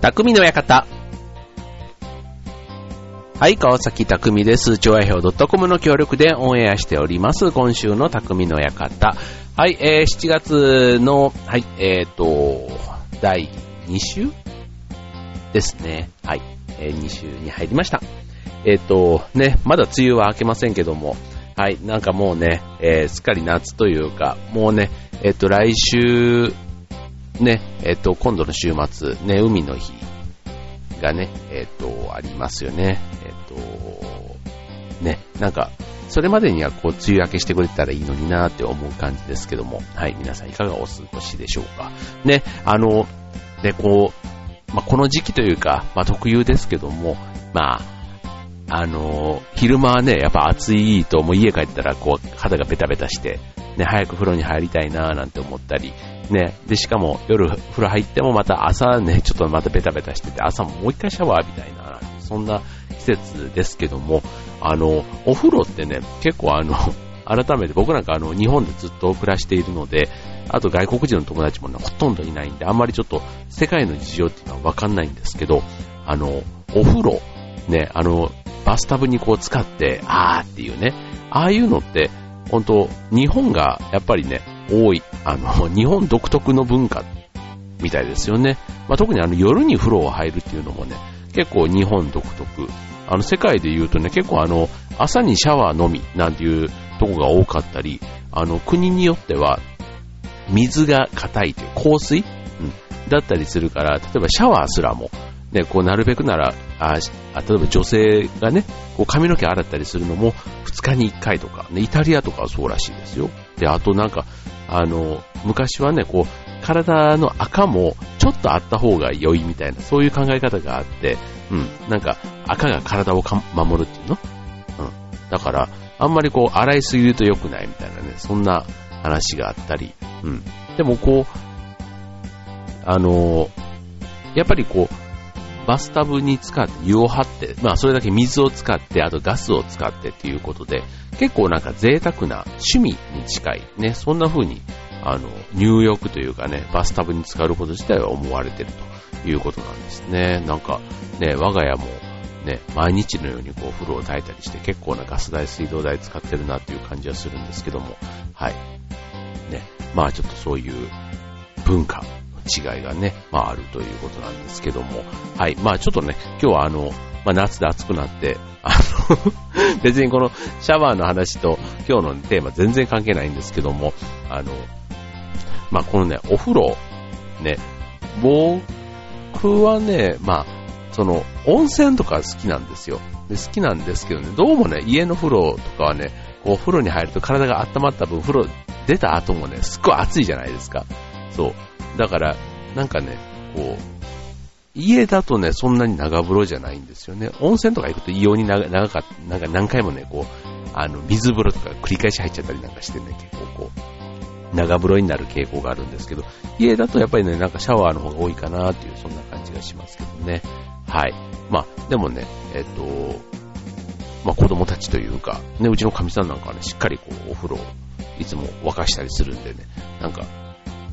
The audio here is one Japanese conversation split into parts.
匠の館。はい、川崎匠です。調和表 .com の協力でオンエアしております。今週の匠の館。はい、えー、7月の、はい、えーと、第2週ですね。はい、えー、2週に入りました。えーと、ね、まだ梅雨は明けませんけども、はい、なんかもうね、えー、すっかり夏というか、もうね、えーと、来週、ね、えっ、と、今度の週末、ね、海の日がね、えっ、と、ありますよね。えっ、と、ね、なんか、それまでにはこう、梅雨明けしてくれたらいいのになって思う感じですけども、はい、皆さんいかがお過ごしでしょうか。ね、あの、で、こう、まあ、この時期というか、まあ、特有ですけども、まあ、あの、昼間はね、やっぱ暑いと、もう家帰ったらこう、肌がベタベタして、ね、早く風呂に入りたいなーなんて思ったり、ね、で、しかも夜風呂入ってもまた朝ね、ちょっとまたベタベタしてて、朝ももう一回シャワー浴びたいなそんな季節ですけども、あの、お風呂ってね、結構あの、改めて僕なんかあの、日本でずっと暮らしているので、あと外国人の友達もね、ほとんどいないんで、あんまりちょっと世界の事情っていうのはわかんないんですけど、あの、お風呂、ね、あの、バスタブにこう使って、あーっていうね、ああいうのって、本当日本がやっぱりね、多い、あの、日本独特の文化みたいですよね。まあ、特にあの夜に風呂を入るっていうのもね、結構日本独特。あの世界で言うとね、結構あの、朝にシャワーのみなんていうとこが多かったり、あの、国によっては、水が硬いという、香水、うん、だったりするから、例えばシャワーすらも、ね、こうなるべくなら、あ例えば女性がね、こう髪の毛洗ったりするのも2日に1回とか、ね、イタリアとかはそうらしいですよ。で、あとなんか、あの、昔はね、こう、体の赤もちょっとあった方が良いみたいな、そういう考え方があって、うん、なんか赤が体を守るっていうの？うん。だから、あんまりこう、洗いすぎると良くないみたいなね、そんな話があったり、うん。でもこう、あの、やっぱりこう、バスタブに使って湯を張って、まあそれだけ水を使って、あとガスを使ってっていうことで、結構なんか贅沢な趣味に近い、ね、そんな風に、あの、入浴というかね、バスタブに使うこと自体は思われてるということなんですね。なんか、ね、我が家も、ね、毎日のようにこう風呂を炊いたりして結構なガス代、水道代使ってるなっていう感じはするんですけども、はい。ね、まあちょっとそういう文化違いがね、まああるということなんですけども、はい。まあちょっとね、今日はあの、まあ夏で暑くなって、あの、別にこのシャワーの話と今日のテーマ全然関係ないんですけども、あの、まあこのね、お風呂、ね、僕はね、まあ、その、温泉とか好きなんですよ。で好きなんですけどね、どうもね、家の風呂とかはね、こう、風呂に入ると体が温まった分、風呂出た後もね、すっごい暑いじゃないですか。そう。だから、なんかね、こう、家だとね、そんなに長風呂じゃないんですよね。温泉とか行くと異様に長長かった、なんか何回もね、こう、あの、水風呂とか繰り返し入っちゃったりなんかしてね、結構こう、長風呂になる傾向があるんですけど、家だとやっぱりね、なんかシャワーの方が多いかなっていう、そんな感じがしますけどね。はい。まあ、でもね、えっと、まあ子供たちというか、ね、うちの神さんなんかはね、しっかりこう、お風呂をいつも沸かしたりするんでね、なんか、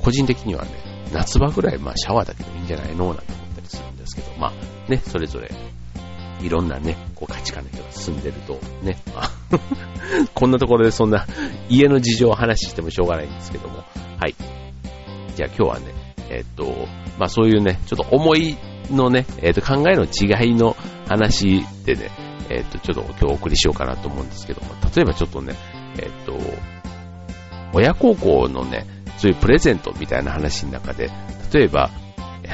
個人的にはね、夏場ぐらい、まあシャワーだけでもいいんじゃないのなんて思ったりするんですけど、まあね、それぞれ、いろんなね、こう価値観の人が進んでると、ね、まあ こんなところでそんな家の事情を話してもしょうがないんですけども、はい。じゃあ今日はね、えっと、まあそういうね、ちょっと思いのね、えっと考えの違いの話でね、えっとちょっと今日お送りしようかなと思うんですけども、例えばちょっとね、えっと、親孝行のね、そういうプレゼントみたいな話の中で、例えば、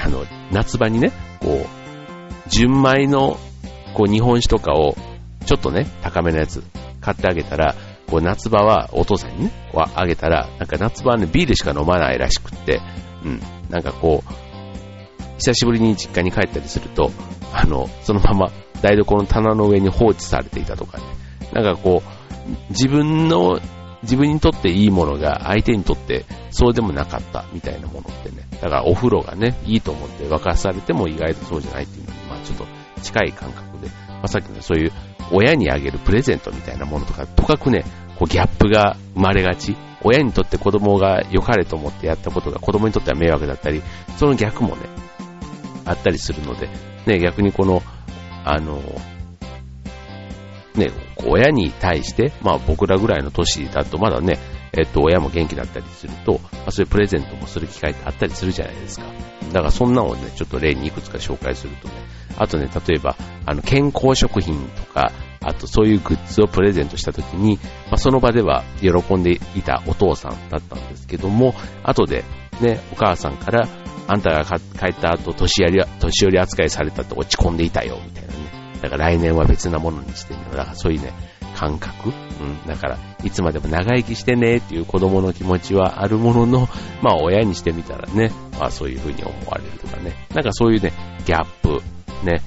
あの、夏場にね、こう、純米の、こう、日本酒とかを、ちょっとね、高めのやつ、買ってあげたら、こう、夏場は、お父さんにね、こうあげたら、なんか夏場はね、ビールしか飲まないらしくって、うん、なんかこう、久しぶりに実家に帰ったりすると、あの、そのまま台所の棚の上に放置されていたとかね、なんかこう、自分の自分にとっていいものが相手にとってそうでもなかったみたいなものってね。だからお風呂がね、いいと思って沸かされても意外とそうじゃないっていうのに、まあちょっと近い感覚で、まあさっきのそういう親にあげるプレゼントみたいなものとか、とかくね、こうギャップが生まれがち。親にとって子供が良かれと思ってやったことが子供にとっては迷惑だったり、その逆もね、あったりするので、ね、逆にこの、あの、ね、親に対して、まあ僕らぐらいの年だとまだね、えっと、親も元気だったりすると、まあ、そういうプレゼントもする機会ってあったりするじゃないですか。だからそんなのをね、ちょっと例にいくつか紹介するとね、あとね、例えば、あの、健康食品とか、あとそういうグッズをプレゼントした時に、まあ、その場では喜んでいたお父さんだったんですけども、後でね、お母さんから、あんたが帰った後、年寄り、年寄り扱いされたと落ち込んでいたよ、みたいな。だから来年は別なものにしてみよう。だからそういうね、感覚。うん。だから、いつまでも長生きしてねっていう子供の気持ちはあるものの、まあ親にしてみたらね、まあそういう風に思われるとかね。なんかそういうね、ギャップ、ね、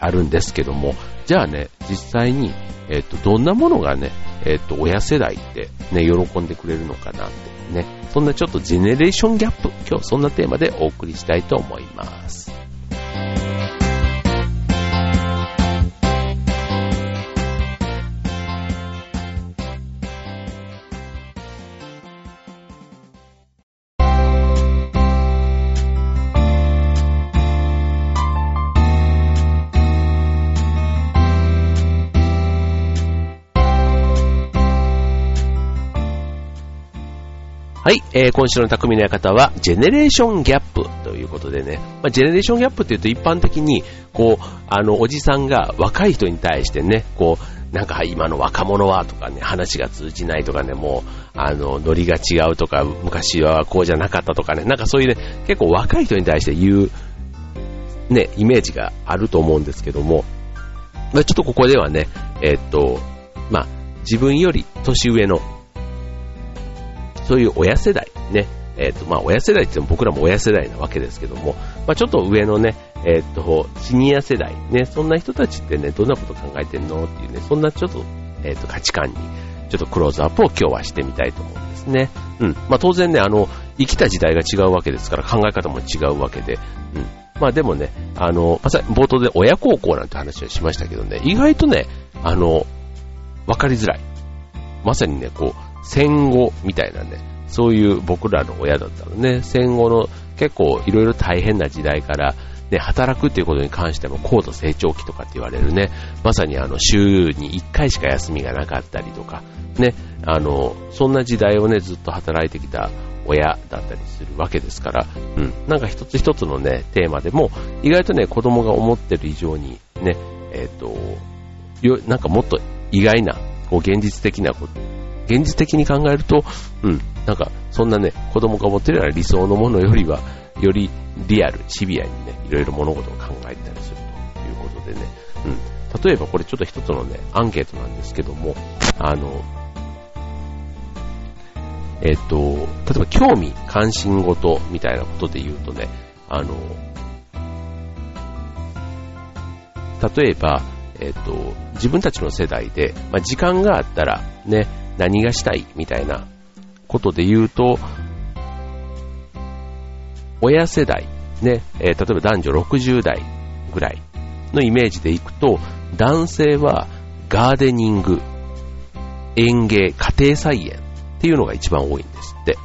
あるんですけども、じゃあね、実際に、えっ、と、どんなものがね、えっ、と、親世代ってね、喜んでくれるのかなってね、そんなちょっとジェネレーションギャップ、今日そんなテーマでお送りしたいと思います。はい、えー、今週の匠の館は、ジェネレーションギャップということでね、まあ、ジェネレーションギャップっていうと一般的に、こう、あの、おじさんが若い人に対してね、こう、なんか今の若者はとかね、話が通じないとかね、もう、あの、ノリが違うとか、昔はこうじゃなかったとかね、なんかそういうね、結構若い人に対して言う、ね、イメージがあると思うんですけども、まあ、ちょっとここではね、えー、っと、まあ、自分より年上のそういう親世代ね、えっ、ー、と、まあ、親世代って言っても僕らも親世代なわけですけども、まあ、ちょっと上のね、えっ、ー、と、シニア世代、ね、そんな人たちってね、どんなこと考えてんのっていうね、そんなちょっと、えっ、ー、と、価値観に、ちょっとクローズアップを今日はしてみたいと思うんですね。うん。まあ、当然ね、あの、生きた時代が違うわけですから考え方も違うわけで、うん。まあでもね、あの、まさ冒頭で親孝行なんて話はしましたけどね、意外とね、あの、わかりづらい。まさにね、こう、戦後みたいなね、そういう僕らの親だったのね、戦後の結構いろいろ大変な時代から、ね、働くっていうことに関しても高度成長期とかって言われるね、まさにあの週に1回しか休みがなかったりとか、ね、あの、そんな時代をね、ずっと働いてきた親だったりするわけですから、うん、なんか一つ一つのね、テーマでも、意外とね、子供が思ってる以上に、ね、えっ、ー、と、なんかもっと意外な、こう現実的なこと現実的に考えると、うん、なんか、そんなね、子供が持ってるような理想のものよりは、よりリアル、シビアにね、いろいろ物事を考えたりするということでね、うん。例えばこれちょっと一つのね、アンケートなんですけども、あの、えっと、例えば興味、関心事みたいなことで言うとね、あの、例えば、えっと、自分たちの世代で、まあ、時間があったらね、何がしたいみたいなことで言うと、親世代、ね、えー、例えば男女60代ぐらいのイメージでいくと、男性はガーデニング、園芸、家庭菜園っていうのが一番多いんですって。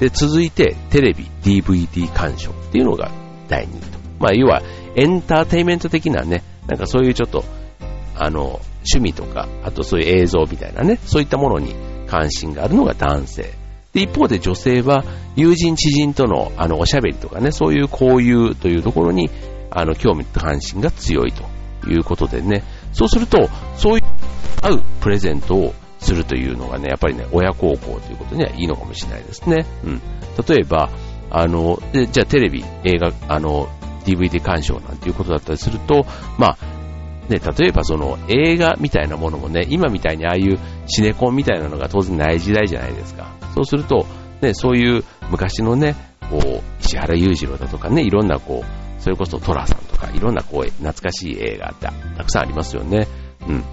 で、続いてテレビ、DVD 鑑賞っていうのが第2位と。まあ、要はエンターテイメント的なね、なんかそういうちょっと、あの、趣味とか、あとそういう映像みたいなね、そういったものに関心があるのが男性。で、一方で女性は友人知人とのあのおしゃべりとかね、そういう交友というところにあの興味と関心が強いということでね、そうすると、そういう合うプレゼントをするというのがね、やっぱりね、親孝行ということにはいいのかもしれないですね。うん。例えば、あの、じゃあテレビ、映画、あの、DVD 鑑賞なんていうことだったりすると、まあ、ね、例えばその映画みたいなものもね、今みたいにああいうシネコンみたいなのが当然ない時代じゃないですか。そうすると、ね、そういう昔のね、こう、石原裕次郎だとかね、いろんなこう、それこそトラさんとか、いろんなこう、懐かしい映画ってたくさんありますよね。うん。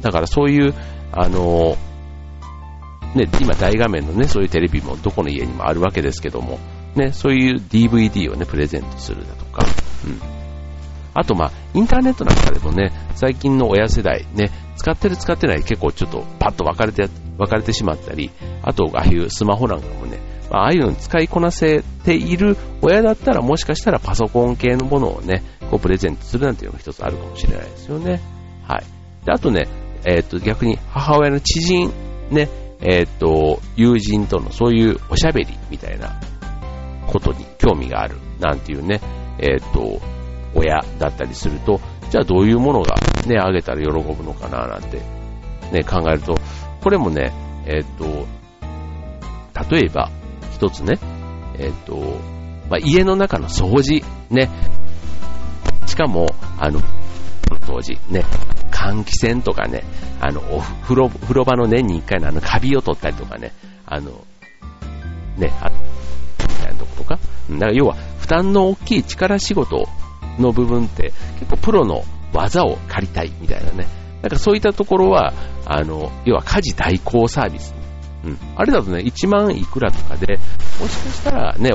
だからそういう、あのね、今大画面のね、そういうテレビもどこの家にもあるわけですけども、ね、そういう DVD をね、プレゼントするだとか、うん。あとまあ、インターネットなんかでもね、最近の親世代ね、使ってる使ってない結構ちょっとパッと分かれて、分かれてしまったり、あとああいうスマホなんかもね、まああいうのに使いこなせている親だったらもしかしたらパソコン系のものをね、こうプレゼントするなんていうのが一つあるかもしれないですよね。はい。で、あとね、えっ、と、逆に母親の知人、ね、えっ、と、友人とのそういうおしゃべりみたいなことに興味があるなんていうね、えっ、と、親だったりすると、じゃあどういうものがね、あげたら喜ぶのかななんてね、考えると、これもね、えっ、と、例えば、一つね、えっ、と、まあ、家の中の掃除、ね、しかも、あの、当時、ね、換気扇とかね、あの、お風呂、風呂場の年に一回のあの、カビを取ったりとかね、あの、ね、あみたいなとことか。だから要は、負担の大きい力仕事の部分って、結構プロの技を借りたいみたいなね。なんかそういったところは、あの、要は家事代行サービス。うん。あれだとね、1万いくらとかで、もしかしたらね、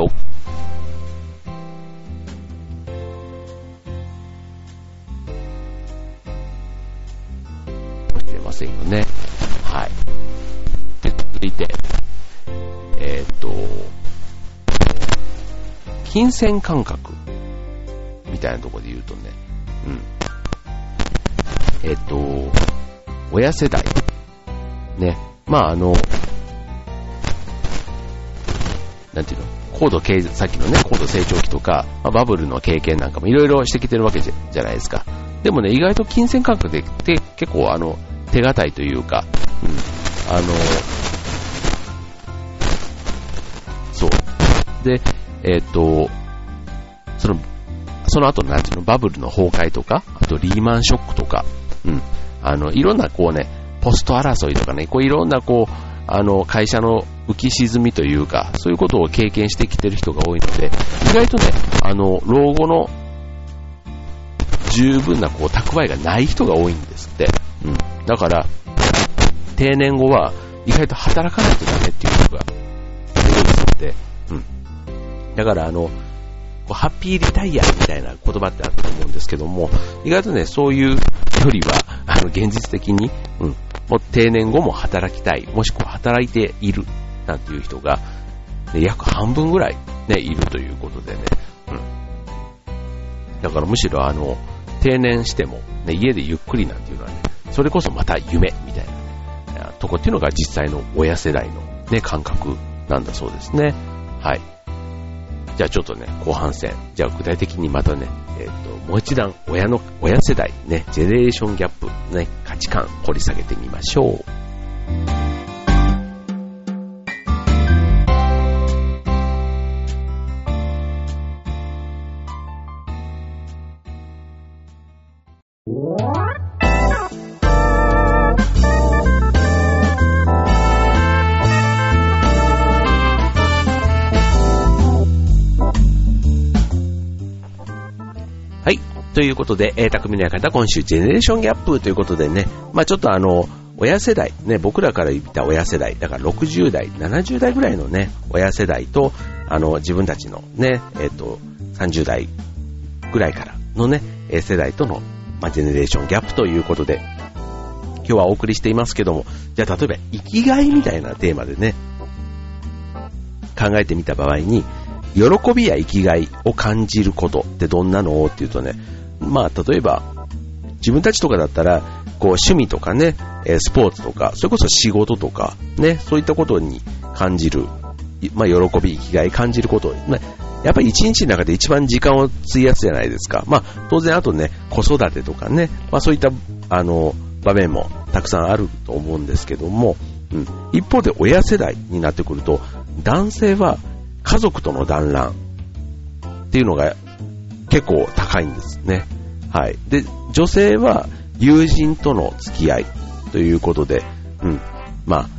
ませんよね。はい。で、続いて、えー、っと、金銭感覚みたいなところで言うとね、うん。え、っと、親世代。ね。まあ、あの、なんていうの？高度経、さっきのね、高度成長期とか、まあ、バブルの経験なんかもいろいろしてきてるわけじゃじゃないですか。でもね、意外と金銭感覚でって結構あの、手堅いというか、うん、あの、そう。で、えっ、ー、と、その、その後のなんていうの、バブルの崩壊とか、あとリーマンショックとか、うん、あの、いろんなこうね、ポスト争いとかね、こういろんなこう、あの、会社の浮き沈みというか、そういうことを経験してきてる人が多いので、意外とね、あの、老後の十分なこう蓄えがない人が多いんですって。うん。だから、定年後は意外と働かないとダメっていう人が出てくるので、うん。だからあの、ハッピーリタイアみたいな言葉ってあると思うんですけども、意外とね、そういうよりは、あの、現実的に、うん、もう定年後も働きたい、もしくは働いている、なんていう人が、ね、約半分ぐらいね、いるということでね、うん。だからむしろあの、定年しても、ね、家でゆっくりなんていうのはね、それこそまた夢みたいな、とこっていうのが実際の親世代のね、感覚なんだそうですね。はい。じゃあちょっとね、後半戦。じゃあ具体的にまたね、えっ、ー、と、もう一段、親の、親世代、ね、ジェネレーションギャップ、ね、価値観、掘り下げてみましょう。ということで、えー、匠の館、今週、ジェネレーションギャップということでね、まあちょっとあの、親世代、ね、僕らから言った親世代、だから60代、70代ぐらいのね、親世代と、あの、自分たちのね、えっ、ー、と、30代ぐらいからのね、世代との、まあ、ジェネレーションギャップということで、今日はお送りしていますけども、じゃあ例えば、生きがいみたいなテーマでね、考えてみた場合に、喜びや生きがいを感じることってどんなの？っていうとね、まあ、例えば、自分たちとかだったら、こう、趣味とかね、スポーツとか、それこそ仕事とか、ね、そういったことに感じる、まあ、喜び、生きがい感じること、まあ、やっぱり一日の中で一番時間を費やすじゃないですか。まあ、当然あとね、子育てとかね、まあそういった、あの、場面もたくさんあると思うんですけども、うん。一方で親世代になってくると、男性は家族との団らんっていうのが結構高いんですね。はい。で、女性は友人との付き合いということで、うん。まあ、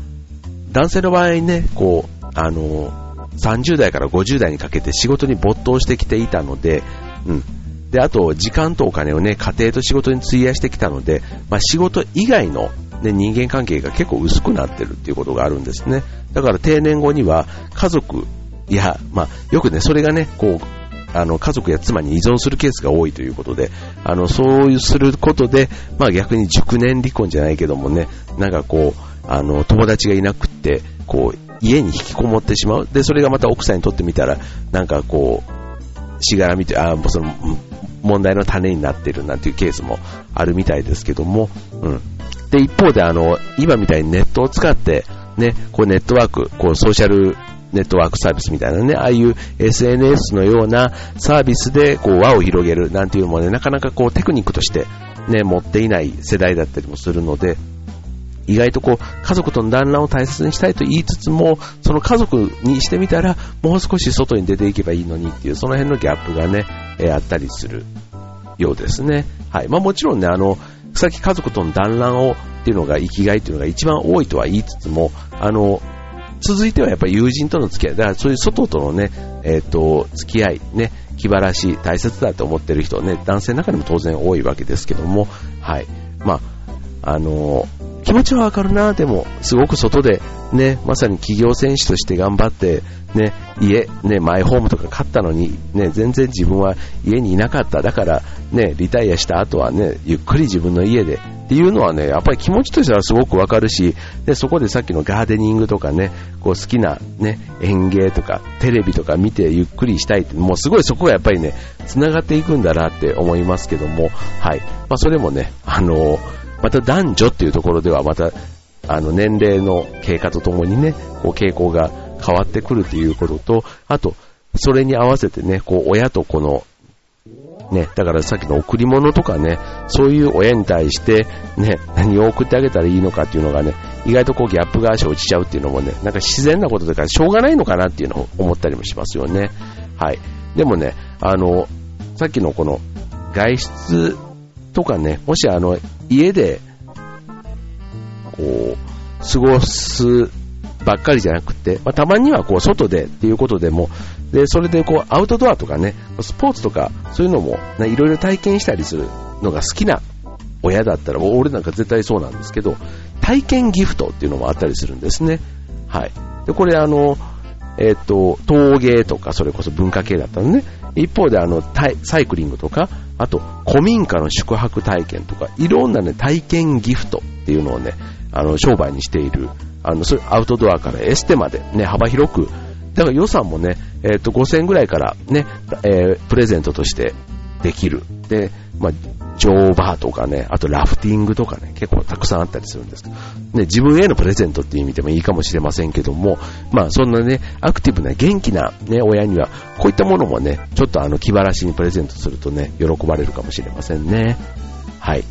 男性の場合ね、こう、あの、30代から50代にかけて仕事に没頭してきていたので、うん。で、あと、時間とお金をね、家庭と仕事に費やしてきたので、まあ、仕事以外の、ね、人間関係が結構薄くなってるっていうことがあるんですね。だから定年後には家族や、まあ、よくね、それがね、こう、あの、家族や妻に依存するケースが多いということで、あの、そうすることで、まあ逆に熟年離婚じゃないけどもね、なんかこう、あの、友達がいなくって、こう、家に引きこもってしまう。で、それがまた奥さんにとってみたら、なんかこう、しがらみと、あ、その、問題の種になっているなんていうケースもあるみたいですけども、うん。で、一方であの、今みたいにネットを使って、ね、こうネットワーク、こうソーシャルネットワークサービスみたいなね、ああいう SNS のようなサービスでこう輪を広げるなんていうのもね、なかなかこうテクニックとしてね、持っていない世代だったりもするので、意外とこう、家族との団らんを大切にしたいと言いつつも、その家族にしてみたら、もう少し外に出ていけばいいのにっていう、その辺のギャップがね、えー、あったりするようですね。はい。まあもちろんね、あの、さっき家族との団らんをっていうのが生きがいっていうのが一番多いとは言いつつも、あの、続いてはやっぱり友人との付き合い、だからそういう外とのね、えっ、ー、と、付き合い、ね、気晴らし、大切だと思ってる人ね、男性の中にも当然多いわけですけども、はい。まあ、あの気持ちはわかるな、でも、すごく外で、ね、まさに企業選手として頑張って、ね、家、ね、マイホームとか買ったのに、ね、全然自分は家にいなかった。だから、ね、リタイアした後はね、ゆっくり自分の家でっていうのはね、やっぱり気持ちとしてはすごくわかるし、で、そこでさっきのガーデニングとかね、こう好きなね、園芸とかテレビとか見てゆっくりしたいって、もうすごいそこがやっぱりね、繋がっていくんだなって思いますけども、はい。まあそれもね、あのまた男女っていうところではまた、あの年齢の経過とともにね、こう傾向が変わってくるということと、あと、それに合わせてね、こう、親とこの、ね、だからさっきの贈り物とかね、そういう親に対して、ね、何を送ってあげたらいいのかっていうのがね、意外とこうギャップが生じちゃうっていうのもね、なんか自然なことだからしょうがないのかなっていうのを思ったりもしますよね。はい。でもね、あの、さっきのこの外出とかね、もしあの、家で、こう、過ごすばっかりじゃなくて、まあ、たまにはこう外でっていうことでも、で、それでこうアウトドアとかね、スポーツとかそういうのも、ね、いろいろ体験したりするのが好きな親だったら、俺なんか絶対そうなんですけど、体験ギフトっていうのもあったりするんですね。はい。で、これあの、えっ、ー、と、陶芸とか、それこそ文化系だったのね。一方であの、サイクリングとか、あと、古民家の宿泊体験とか、いろんなね、体験ギフトっていうのをね、あの、商売にしているあの、それアウトドアからエステまでね、幅広く、だから予算もね、えっ、ー、と、5000円ぐらいからね、えー、プレゼントとしてできる。で、まあ、乗馬とかね、あとラフティングとかね、結構たくさんあったりするんですけど、ね、自分へのプレゼントっていう意味でもいいかもしれませんけども、まあそんなね、アクティブな元気なね、親には、こういったものもね、ちょっとあの気晴らしにプレゼントするとね、喜ばれるかもしれませんね。はい。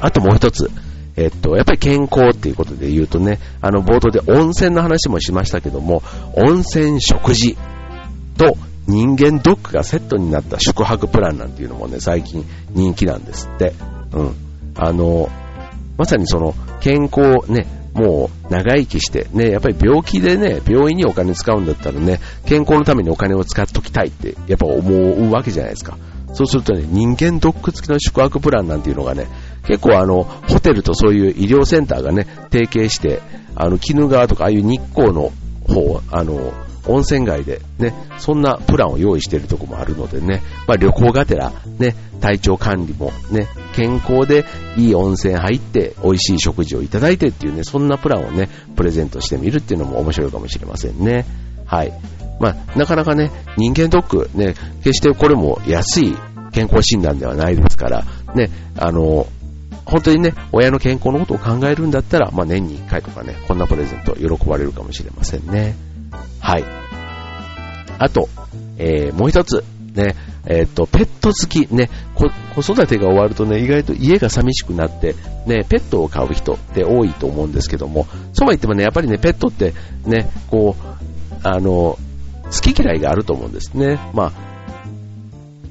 あともう一つ、えっと、やっぱり健康っていうことで言うとね、あの冒頭で温泉の話もしましたけども、温泉食事と人間ドックがセットになった宿泊プランなんていうのもね、最近人気なんですって。うん。あの、まさにその健康ね、もう長生きしてね、やっぱり病気でね、病院にお金使うんだったらね、健康のためにお金を使っときたいってやっぱ思うわけじゃないですか。そうするとね、人間ドック付きの宿泊プランなんていうのがね、結構あの、ホテルとそういう医療センターがね、提携して、あの、鬼怒川とかああいう日光の方、あの、温泉街でね、そんなプランを用意しているとこもあるのでね、まあ旅行がてら、ね、体調管理もね、健康でいい温泉入って美味しい食事をいただいてっていうね、そんなプランをね、プレゼントしてみるっていうのも面白いかもしれませんね。はい。まあ、なかなかね、人間ドックね、決してこれも安い健康診断ではないですから、ね、あの、本当にね、親の健康のことを考えるんだったら、まあ年に1回とかね、こんなプレゼント喜ばれるかもしれませんね。はい。あと、えー、もう一つ、ね、えっ、と、ペット好き、ね、子育てが終わるとね、意外と家が寂しくなって、ね、ペットを飼う人って多いと思うんですけども、そうは言ってもね、やっぱりね、ペットってね、こう、あの、好き嫌いがあると思うんですね。ま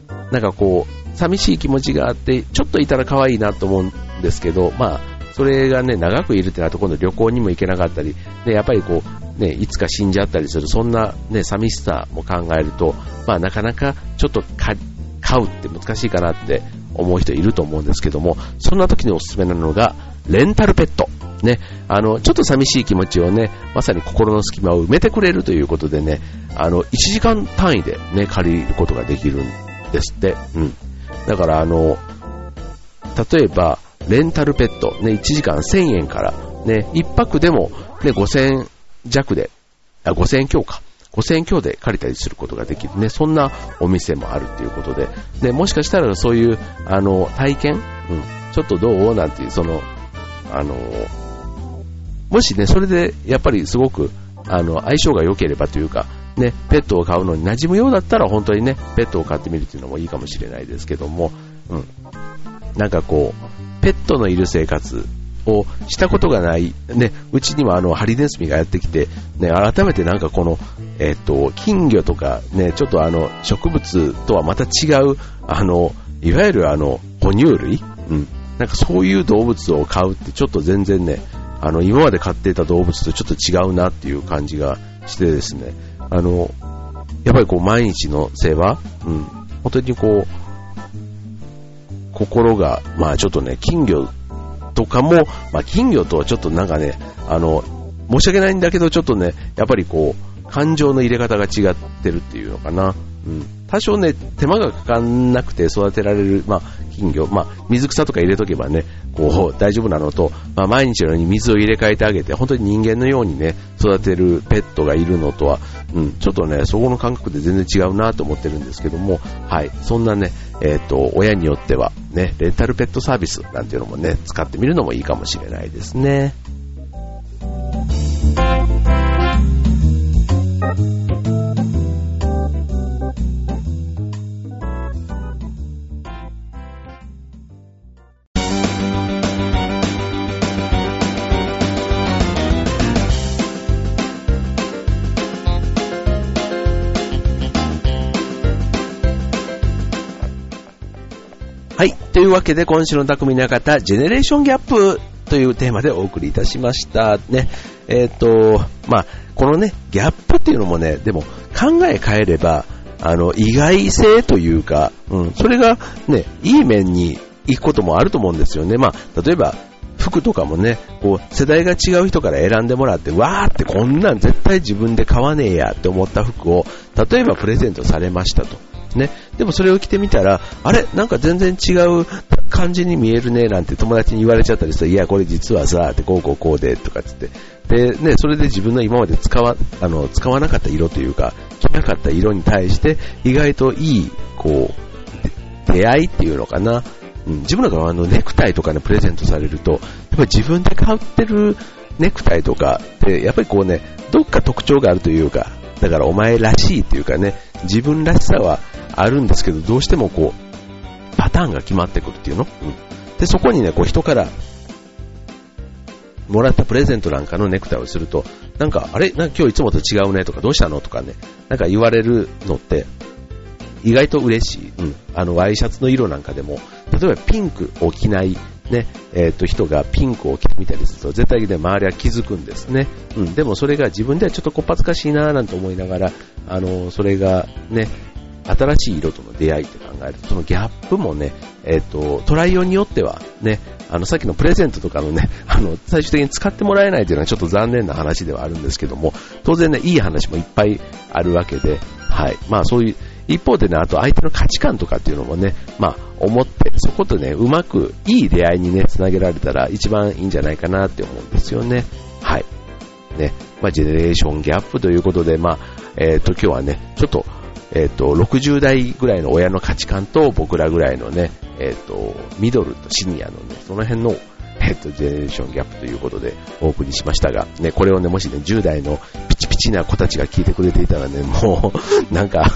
あ、なんかこう、寂しい気持ちがあって、ちょっといたら可愛いなと思うんですけど、まあ、それがね、長くいるってなると今度旅行にも行けなかったり、ね、やっぱりこう、ね、いつか死んじゃったりする、そんなね、寂しさも考えると、まあなかなかちょっと飼うって難しいかなって思う人いると思うんですけども、そんな時におすすめなのが、レンタルペット。ね、あの、ちょっと寂しい気持ちをね、まさに心の隙間を埋めてくれるということでね、あの、1時間単位でね、借りることができるんですって。うん。だからあの、例えば、レンタルペット、ね、1時間1000円から、ね、1泊でも、ね、5000弱であ、5000円強か。5000円強で借りたりすることができる。ね、そんなお店もあるっていうことで、で、もしかしたらそういう、あの、体験、うん、ちょっとどう？なんていう、その、あの、もしね、それでやっぱりすごく、あの、相性が良ければというか、ね、ペットを飼うのに馴染むようだったら本当にね、ペットを飼ってみるっていうのもいいかもしれないですけども、うん。なんかこう、ペットのいる生活をしたことがない、ね、うちにはあの、ハリネズミがやってきて、ね、改めてなんかこの、えっ、と、金魚とかね、ちょっとあの、植物とはまた違う、あの、いわゆるあの、哺乳類？うん。なんかそういう動物を飼うってちょっと全然ね、あの、今まで飼っていた動物とちょっと違うなっていう感じがしてですね、あの、やっぱりこう毎日の世話、うん、本当にこう、心が、まあちょっとね、金魚とかも、まあ金魚とはちょっとなんかね、あの、申し訳ないんだけど、ちょっとね、やっぱりこう、感情の入れ方が違ってるっていうのかな。うん。多少ね、手間がかかんなくて育てられる、まあ、金魚、まあ、水草とか入れとけばね、こう、大丈夫なのと、まあ、毎日のように水を入れ替えてあげて、本当に人間のようにね、育てるペットがいるのとは、うん、ちょっとね、そこの感覚で全然違うなと思ってるんですけども、はい、そんなね、えっ、ー、と、親によっては、ね、レンタルペットサービスなんていうのもね、使ってみるのもいいかもしれないですね。というわけで、今週の匠の館、ジェネレーションギャップというテーマでお送りいたしました。ね。えっ、ー、と、まあ、このね、ギャップっていうのもね、でも考え変えれば、あの、意外性というか、うん、それがね、いい面に行くこともあると思うんですよね。まあ、例えば、服とかもね、こう、世代が違う人から選んでもらって、わーってこんなん絶対自分で買わねえやって思った服を、例えばプレゼントされましたと。ね。でもそれを着てみたら、あれ？なんか全然違う感じに見えるね、なんて友達に言われちゃったりする、いや、これ実はさ、ってこうこうこうで、とかつって。で、ね、それで自分の今まで使わ、あの、使わなかった色というか、着なかった色に対して、意外といい、こう、出会いっていうのかな。うん、自分のがあのネクタイとかね、プレゼントされると、やっぱり自分で買ってるネクタイとかって、やっぱりこうね、どっか特徴があるというか、だからお前らしいっていうかね、自分らしさはあるんですけど、どうしてもこう、パターンが決まってくるっていうの、うん、で、そこにね、こう人からもらったプレゼントなんかのネクタイをすると、なんか、あれ？なんか今日いつもと違うねとか、どうしたの？とかね、なんか言われるのって、意外と嬉しい。うん。あの、ワイシャツの色なんかでも、例えばピンクを着ないね、えっ、ー、と、人がピンクを着てみたりすると、絶対にね、周りは気づくんですね。うん、でもそれが自分ではちょっとこっぱずかしいなぁなんて思いながら、あの、それがね、新しい色との出会いって考えると、そのギャップもね、えっ、ー、と、トライオンによってはね、あの、さっきのプレゼントとかのね、あの、最終的に使ってもらえないというのはちょっと残念な話ではあるんですけども、当然ね、いい話もいっぱいあるわけで、はい。まあそういう、一方でね、あと相手の価値観とかっていうのもね、まあ思って、そことね、うまくいい出会いにね、つなげられたら一番いいんじゃないかなって思うんですよね。はい。ね、まあジェネレーションギャップということで、まあ、えっ、ー、と今日はね、ちょっとえっ、ー、と、60代ぐらいの親の価値観と僕らぐらいのね、えっ、ー、と、ミドルとシニアのね、その辺の、えっ、ー、と、ジェネレーションギャップということでお送りしましたが、ね、これをね、もしね、10代のピチピチな子たちが聞いてくれていたらね、もう、なんか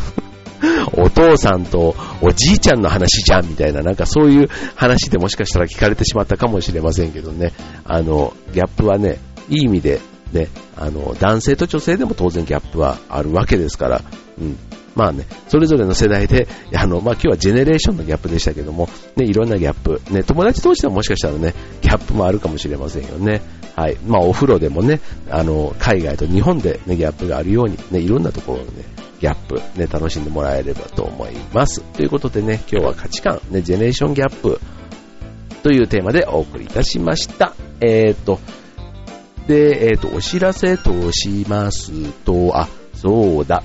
お父さんとおじいちゃんの話じゃんみたいな、なんかそういう話でもしかしたら聞かれてしまったかもしれませんけどね、あの、ギャップはね、いい意味で、ね、あの、男性と女性でも当然ギャップはあるわけですから、うん、まあね、それぞれの世代で、あの、まあ今日はジェネレーションのギャップでしたけども、ね、いろんなギャップ、ね、友達同士でももしかしたらね、ギャップもあるかもしれませんよね。はい。まあお風呂でもね、あの、海外と日本でね、ギャップがあるように、ね、いろんなところでね、ギャップ、ね、楽しんでもらえればと思います。ということでね、今日は価値観、ね、ジェネレーションギャップというテーマでお送りいたしました。えーと、で、えーと、お知らせとしますと、あ、そうだ。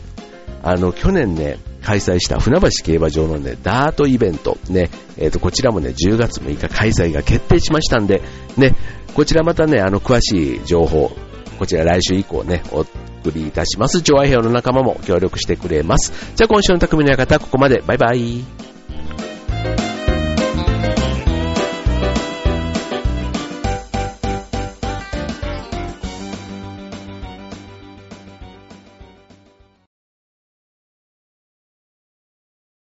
あの、去年ね、開催した船橋競馬場のね、ダートイベント、ね、えっ、ー、と、こちらもね、10月6日開催が決定しましたんで、ね、こちらまたね、あの、詳しい情報、こちら来週以降ね、お送りいたします。上愛兵の仲間も協力してくれます。じゃあ今週の匠の館、ここまで。バイバイ。